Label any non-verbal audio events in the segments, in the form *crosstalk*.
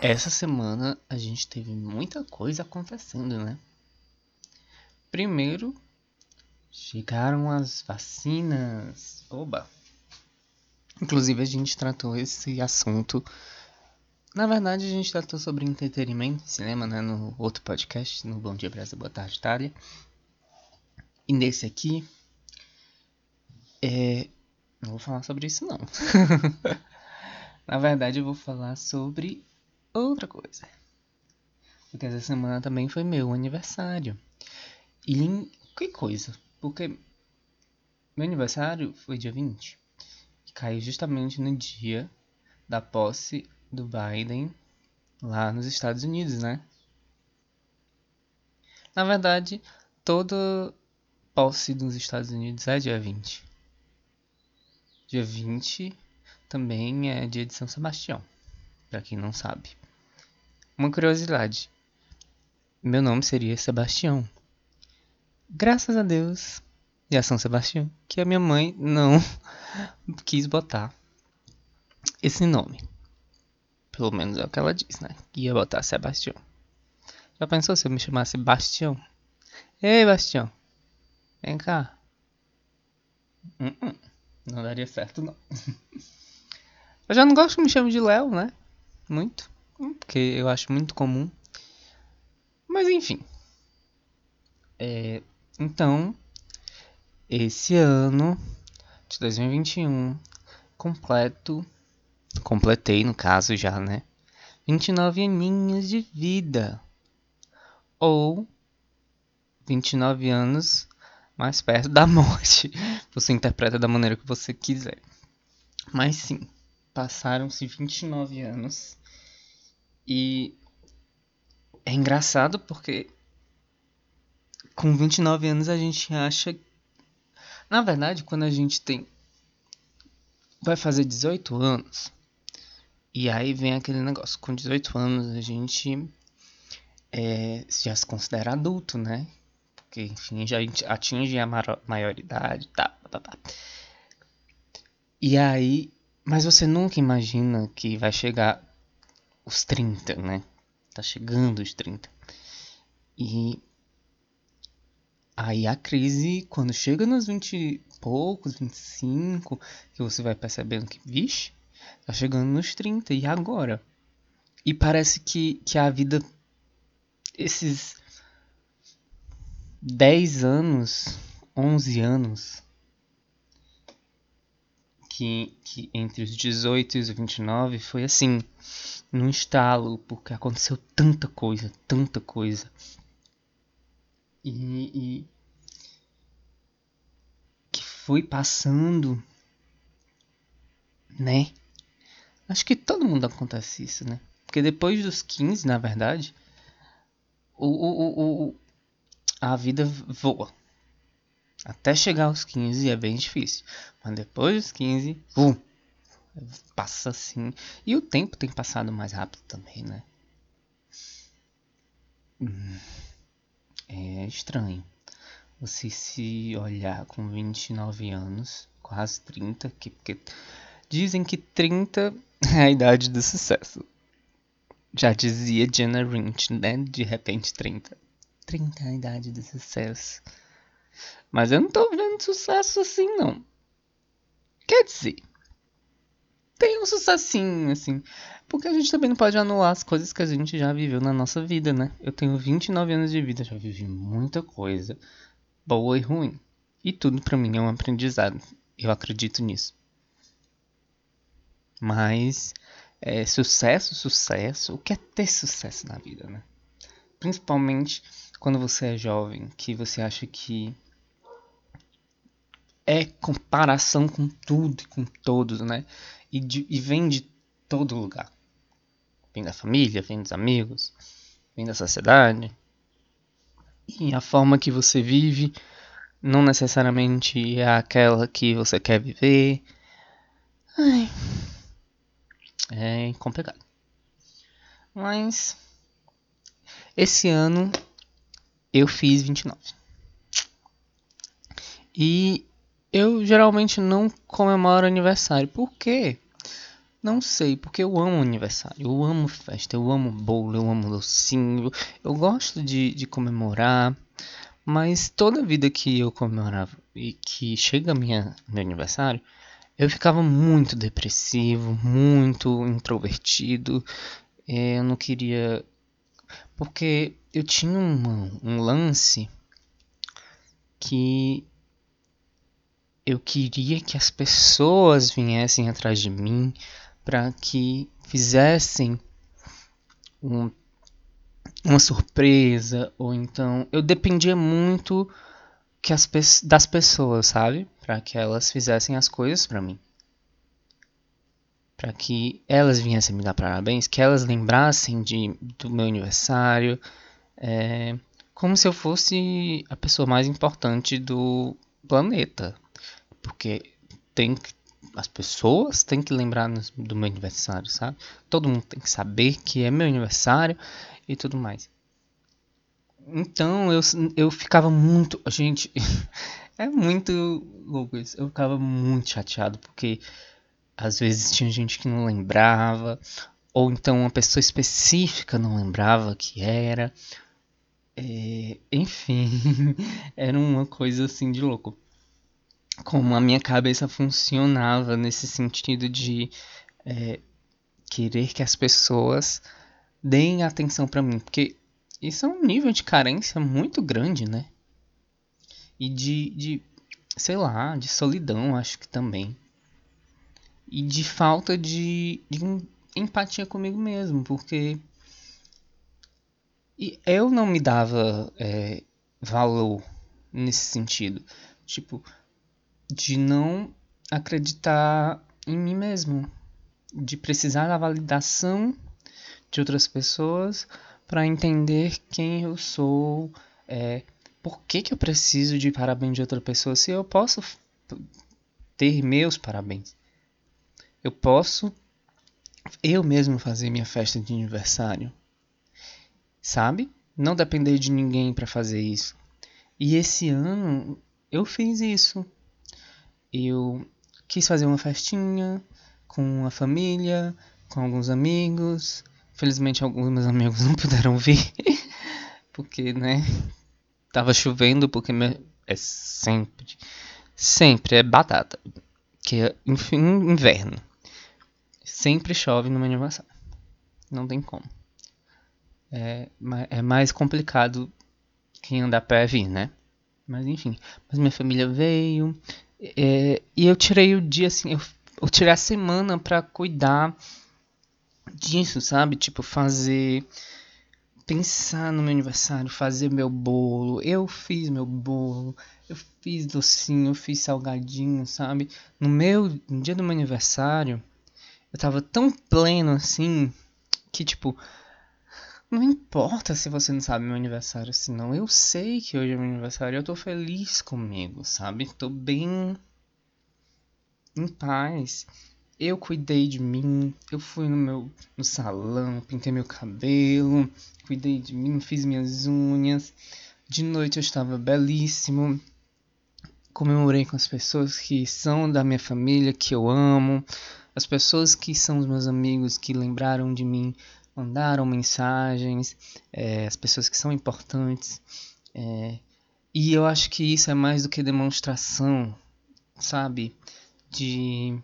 Essa semana a gente teve muita coisa acontecendo, né? Primeiro, chegaram as vacinas. Oba! Inclusive, a gente tratou esse assunto. Na verdade, a gente tratou sobre entretenimento, cinema, né? No outro podcast, no Bom Dia Brasil, Boa Tarde, Itália. E nesse aqui, é... não vou falar sobre isso, não. *laughs* Na verdade, eu vou falar sobre outra coisa. Porque essa semana também foi meu aniversário. E que coisa, porque meu aniversário foi dia 20. E caiu justamente no dia da posse do Biden lá nos Estados Unidos, né? Na verdade, toda posse dos Estados Unidos é dia 20. Dia 20 também é dia de São Sebastião, para quem não sabe. Uma curiosidade: meu nome seria Sebastião. Graças a Deus e a São Sebastião, que a minha mãe não *laughs* quis botar esse nome. Pelo menos é o que ela diz, né? Que ia botar Sebastião. Já pensou se eu me chamasse Bastião? Ei, Bastião. Vem cá. Uh -uh. Não daria certo, não. *laughs* eu já não gosto que me chame de Léo, né? Muito porque eu acho muito comum. Mas enfim. É, então, esse ano de 2021, completo, completei no caso já, né? 29 aninhos de vida. Ou 29 anos mais perto da *laughs* morte. Você interpreta da maneira que você quiser. Mas sim, passaram-se 29 anos e é engraçado porque com 29 anos a gente acha. Na verdade, quando a gente tem. Vai fazer 18 anos. E aí vem aquele negócio. Com 18 anos a gente é, já se considera adulto, né? Porque, enfim, já atinge a maioridade. Tá, tá, tá. E aí. Mas você nunca imagina que vai chegar os 30, né? Tá chegando os 30. E aí a crise, quando chega nos 20 e poucos, 25, que você vai percebendo que, vixe, tá chegando nos 30, e agora? E parece que, que a vida, esses 10 anos, 11 anos, que, que entre os 18 e os 29 foi assim num estalo, porque aconteceu tanta coisa, tanta coisa. E, e que foi passando, né? Acho que todo mundo acontece isso, né? Porque depois dos 15, na verdade, o, o, o, a vida voa. Até chegar aos 15 é bem difícil. Mas depois dos 15, vum, passa assim. E o tempo tem passado mais rápido também, né? Hum, é estranho. Você se olhar com 29 anos, quase 30, que, porque dizem que 30 é a idade do sucesso. Já dizia Jenna Rint, né? De repente 30. 30 é a idade do sucesso. Mas eu não tô vendo sucesso assim, não. Quer dizer, tem um sucessinho, assim. Porque a gente também não pode anular as coisas que a gente já viveu na nossa vida, né? Eu tenho 29 anos de vida, já vivi muita coisa, boa e ruim. E tudo para mim é um aprendizado. Eu acredito nisso. Mas, é, sucesso, sucesso. O que é ter sucesso na vida, né? Principalmente quando você é jovem, que você acha que é comparação com tudo e com todos, né? e, de, e vem de todo lugar. Vem da família, vem dos amigos, vem da sociedade. E a forma que você vive não necessariamente é aquela que você quer viver. Ai, é complicado. Mas esse ano eu fiz 29. E eu geralmente não comemoro aniversário. Por quê? Não sei, porque eu amo aniversário, eu amo festa, eu amo bolo, eu amo docinho, eu gosto de, de comemorar. Mas toda vida que eu comemorava e que chega minha, meu aniversário, eu ficava muito depressivo, muito introvertido. É, eu não queria. Porque eu tinha um lance que eu queria que as pessoas viessem atrás de mim para que fizessem um, uma surpresa ou então eu dependia muito que as das pessoas, sabe? Para que elas fizessem as coisas para mim. Para que elas viessem me dar parabéns, que elas lembrassem de, do meu aniversário, é, como se eu fosse a pessoa mais importante do planeta. Porque tem que as pessoas têm que lembrar do meu aniversário, sabe? Todo mundo tem que saber que é meu aniversário e tudo mais. Então eu, eu ficava muito. *laughs* Gente, é muito louco isso. Eu ficava muito chateado porque às vezes tinha gente que não lembrava, ou então uma pessoa específica não lembrava que era. É, enfim, *laughs* era uma coisa assim de louco. Como a minha cabeça funcionava nesse sentido de é, querer que as pessoas deem atenção para mim. Porque isso é um nível de carência muito grande, né? E de, de, sei lá, de solidão, acho que também. E de falta de, de empatia comigo mesmo, porque e eu não me dava é, valor nesse sentido. Tipo, de não acreditar em mim mesmo. De precisar da validação de outras pessoas para entender quem eu sou, é, por que, que eu preciso de parabéns de outra pessoa se eu posso ter meus parabéns. Eu posso eu mesmo fazer minha festa de aniversário. Sabe? Não depender de ninguém para fazer isso. E esse ano eu fiz isso. Eu quis fazer uma festinha com a família, com alguns amigos, Felizmente alguns meus *laughs* amigos não puderam vir. *laughs* porque, né? Tava chovendo, porque é sempre. Sempre é batata. Que é enfim, inverno. Sempre chove no meu aniversário. Não tem como. É, é mais complicado quem anda a pé vir, né? Mas enfim. Mas minha família veio. É, e eu tirei o dia assim. Eu, eu tirei a semana para cuidar disso, sabe? Tipo, fazer. Pensar no meu aniversário, fazer meu bolo. Eu fiz meu bolo, eu fiz docinho, eu fiz salgadinho, sabe? No meu. No dia do meu aniversário, eu tava tão pleno assim. Que tipo. Não importa se você não sabe meu aniversário, senão eu sei que hoje é meu aniversário. Eu tô feliz comigo, sabe? Tô bem em paz eu cuidei de mim, eu fui no meu no salão, pintei meu cabelo, cuidei de mim, fiz minhas unhas. De noite eu estava belíssimo. Comemorei com as pessoas que são da minha família, que eu amo, as pessoas que são os meus amigos, que lembraram de mim, mandaram mensagens, é, as pessoas que são importantes. É, e eu acho que isso é mais do que demonstração, sabe? De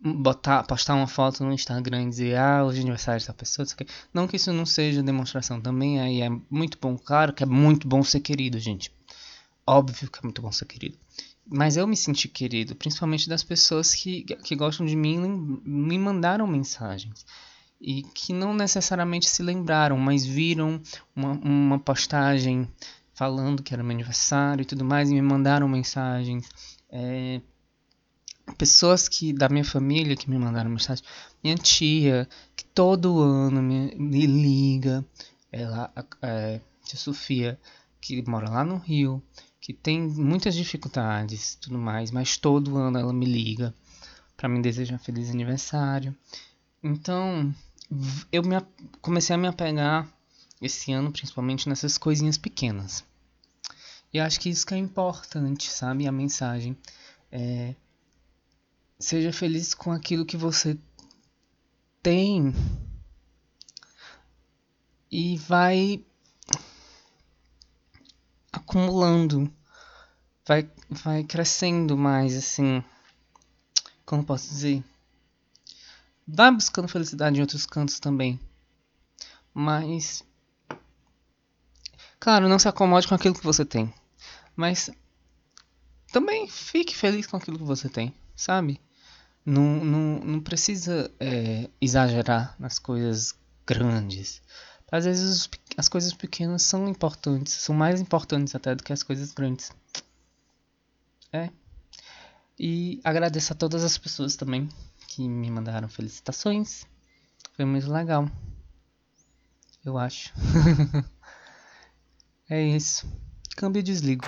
botar, postar uma foto no Instagram e dizer, ah, hoje é aniversário dessa pessoa, não que isso não seja demonstração também, aí é muito bom, claro que é muito bom ser querido, gente. Óbvio que é muito bom ser querido. Mas eu me senti querido, principalmente das pessoas que, que gostam de mim, me mandaram mensagens. E que não necessariamente se lembraram, mas viram uma, uma postagem falando que era meu aniversário e tudo mais, e me mandaram mensagens. É, pessoas que da minha família que me mandaram mensagem, minha tia, que todo ano me, me liga, ela, é, tia Sofia, que mora lá no Rio, que tem muitas dificuldades tudo mais, mas todo ano ela me liga para me desejar feliz aniversário. Então, eu me, comecei a me apegar esse ano, principalmente nessas coisinhas pequenas. E acho que isso que é importante, sabe? A mensagem. É, seja feliz com aquilo que você tem e vai acumulando, vai, vai crescendo mais assim. Como posso dizer? Vai buscando felicidade em outros cantos também. Mas. Claro, não se acomode com aquilo que você tem. Mas. Também fique feliz com aquilo que você tem, sabe? Não, não, não precisa é, exagerar nas coisas grandes. Às vezes as coisas pequenas são importantes, são mais importantes até do que as coisas grandes. É. E agradeço a todas as pessoas também que me mandaram felicitações. Foi muito legal. Eu acho. *laughs* é isso. Câmbio e desligo.